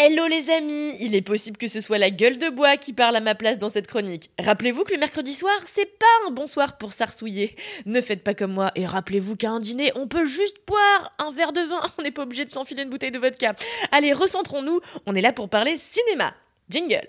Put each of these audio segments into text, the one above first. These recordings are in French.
Hello les amis, il est possible que ce soit la gueule de bois qui parle à ma place dans cette chronique. Rappelez-vous que le mercredi soir, c'est pas un bon soir pour s'arsouiller. Ne faites pas comme moi et rappelez-vous qu'à un dîner, on peut juste boire un verre de vin, on n'est pas obligé de s'enfiler une bouteille de vodka. Allez, recentrons-nous, on est là pour parler cinéma. Jingle.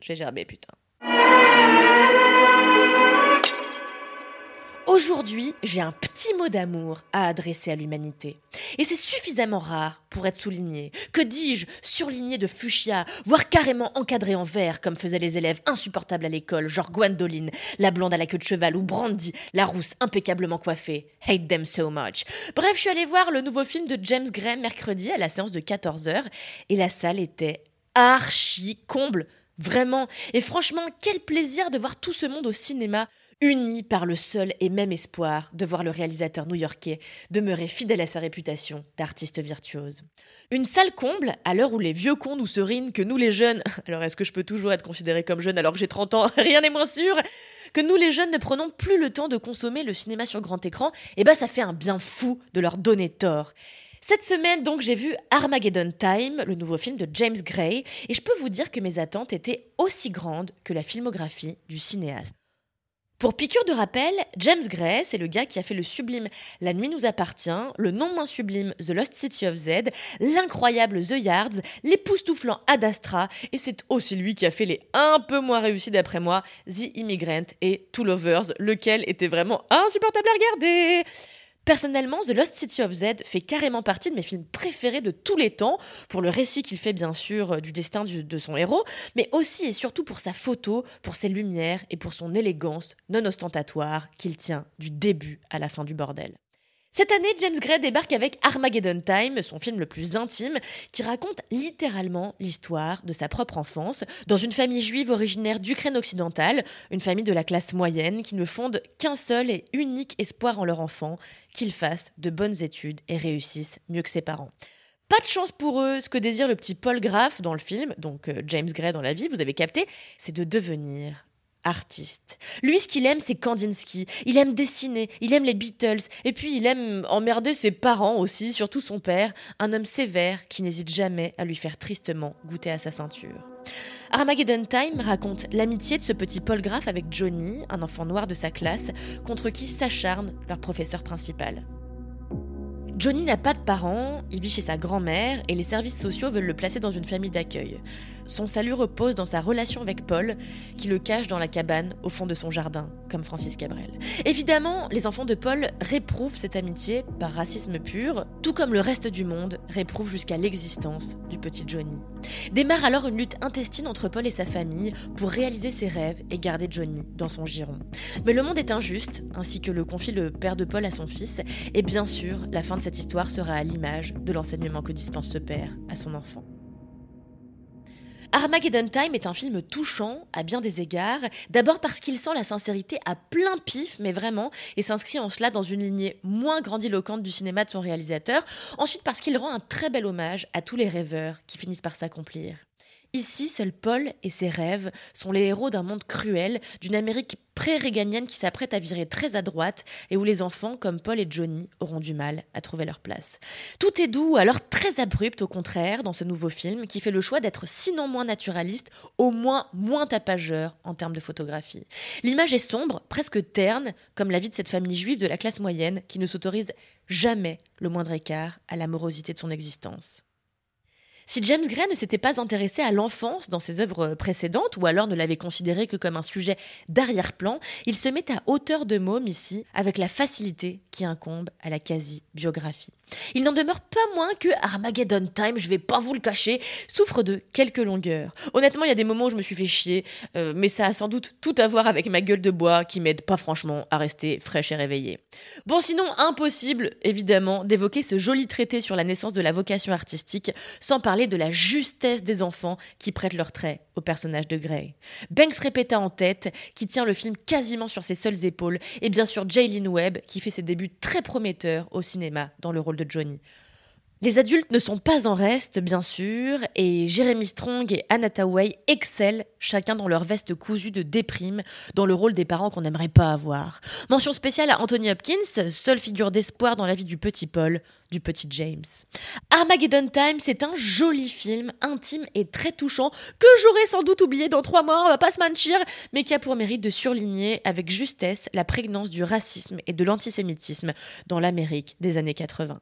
Je vais gerber, putain. Aujourd'hui, j'ai un petit mot d'amour à adresser à l'humanité. Et c'est suffisamment rare pour être souligné. Que dis-je Surligné de fuchsia, voire carrément encadré en vert, comme faisaient les élèves insupportables à l'école, genre Gwendoline, la blonde à la queue de cheval, ou Brandy, la rousse impeccablement coiffée. Hate them so much. Bref, je suis allée voir le nouveau film de James Gray mercredi à la séance de 14h, et la salle était archi comble. Vraiment. Et franchement, quel plaisir de voir tout ce monde au cinéma unis par le seul et même espoir de voir le réalisateur new-yorkais demeurer fidèle à sa réputation d'artiste virtuose. Une salle comble, à l'heure où les vieux cons nous serinent que nous les jeunes, alors est-ce que je peux toujours être considéré comme jeune alors que j'ai 30 ans? Rien n'est moins sûr que nous les jeunes ne prenons plus le temps de consommer le cinéma sur grand écran, et eh ben ça fait un bien fou de leur donner tort. Cette semaine, donc, j'ai vu Armageddon Time, le nouveau film de James Gray, et je peux vous dire que mes attentes étaient aussi grandes que la filmographie du cinéaste. Pour piqûre de rappel, James Gray, c'est le gars qui a fait le sublime La nuit nous appartient, le non moins sublime The Lost City of Z, l'incroyable The Yards, l'époustouflant Ad Astra, et c'est aussi lui qui a fait les un peu moins réussis d'après moi, The Immigrant et Two Lovers, lequel était vraiment insupportable à regarder. Personnellement, The Lost City of Z fait carrément partie de mes films préférés de tous les temps, pour le récit qu'il fait bien sûr euh, du destin de son héros, mais aussi et surtout pour sa photo, pour ses lumières et pour son élégance non ostentatoire qu'il tient du début à la fin du bordel. Cette année, James Gray débarque avec Armageddon Time, son film le plus intime, qui raconte littéralement l'histoire de sa propre enfance dans une famille juive originaire d'Ukraine occidentale, une famille de la classe moyenne qui ne fonde qu'un seul et unique espoir en leur enfant, qu'il fasse de bonnes études et réussisse mieux que ses parents. Pas de chance pour eux, ce que désire le petit Paul Graff dans le film, donc euh, James Gray dans la vie, vous avez capté, c'est de devenir artiste. Lui, ce qu'il aime, c'est Kandinsky. Il aime dessiner, il aime les Beatles, et puis il aime emmerder ses parents aussi, surtout son père, un homme sévère qui n'hésite jamais à lui faire tristement goûter à sa ceinture. Armageddon Time raconte l'amitié de ce petit Paul Graff avec Johnny, un enfant noir de sa classe, contre qui s'acharne leur professeur principal. Johnny n'a pas de parents, il vit chez sa grand-mère et les services sociaux veulent le placer dans une famille d'accueil. Son salut repose dans sa relation avec Paul, qui le cache dans la cabane au fond de son jardin, comme Francis Cabrel. Évidemment, les enfants de Paul réprouvent cette amitié par racisme pur, tout comme le reste du monde réprouve jusqu'à l'existence du petit Johnny. Démarre alors une lutte intestine entre Paul et sa famille pour réaliser ses rêves et garder Johnny dans son giron. Mais le monde est injuste, ainsi que le confie le père de Paul à son fils, et bien sûr, la fin de cette histoire sera à l'image de l'enseignement que dispense ce père à son enfant. Armageddon Time est un film touchant à bien des égards, d'abord parce qu'il sent la sincérité à plein pif, mais vraiment, et s'inscrit en cela dans une lignée moins grandiloquente du cinéma de son réalisateur, ensuite parce qu'il rend un très bel hommage à tous les rêveurs qui finissent par s'accomplir. Ici, seul Paul et ses rêves sont les héros d'un monde cruel, d'une Amérique pré-réganienne qui s'apprête à virer très à droite et où les enfants comme Paul et Johnny auront du mal à trouver leur place. Tout est doux, alors très abrupt au contraire, dans ce nouveau film qui fait le choix d'être sinon moins naturaliste, au moins moins tapageur en termes de photographie. L'image est sombre, presque terne, comme la vie de cette famille juive de la classe moyenne qui ne s'autorise jamais le moindre écart à la morosité de son existence. Si James Gray ne s'était pas intéressé à l'enfance dans ses œuvres précédentes, ou alors ne l'avait considéré que comme un sujet d'arrière-plan, il se met à hauteur de môme ici, avec la facilité qui incombe à la quasi-biographie. Il n'en demeure pas moins que Armageddon Time, je vais pas vous le cacher, souffre de quelques longueurs. Honnêtement, il y a des moments où je me suis fait chier, euh, mais ça a sans doute tout à voir avec ma gueule de bois qui m'aide pas franchement à rester fraîche et réveillée. Bon, sinon, impossible, évidemment, d'évoquer ce joli traité sur la naissance de la vocation artistique sans de la justesse des enfants qui prêtent leurs traits au personnage de Grey. Banks répéta en tête, qui tient le film quasiment sur ses seules épaules, et bien sûr Jaylin Webb, qui fait ses débuts très prometteurs au cinéma dans le rôle de Johnny. Les adultes ne sont pas en reste, bien sûr, et Jeremy Strong et Anna Tawai excellent, chacun dans leur veste cousue de déprime, dans le rôle des parents qu'on n'aimerait pas avoir. Mention spéciale à Anthony Hopkins, seule figure d'espoir dans la vie du petit Paul, du petit James. Armageddon Time, c'est un joli film, intime et très touchant, que j'aurais sans doute oublié dans trois mois, on va pas se mentir, mais qui a pour mérite de surligner avec justesse la prégnance du racisme et de l'antisémitisme dans l'Amérique des années 80.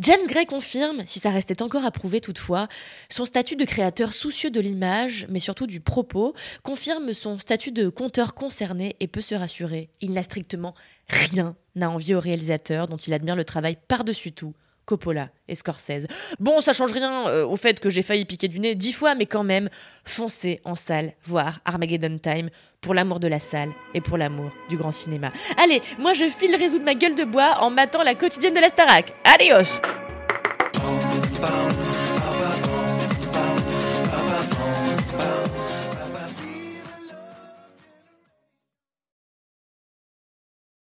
James Gray confirme, si ça restait encore à prouver toutefois, son statut de créateur soucieux de l'image, mais surtout du propos, confirme son statut de conteur concerné et peut se rassurer. Il n'a strictement rien à envier au réalisateur dont il admire le travail par-dessus tout. Coppola et Scorsese. Bon, ça change rien euh, au fait que j'ai failli piquer du nez dix fois, mais quand même, foncez en salle voir Armageddon Time pour l'amour de la salle et pour l'amour du grand cinéma. Allez, moi je file résoudre ma gueule de bois en matant la quotidienne de la Starac. Adios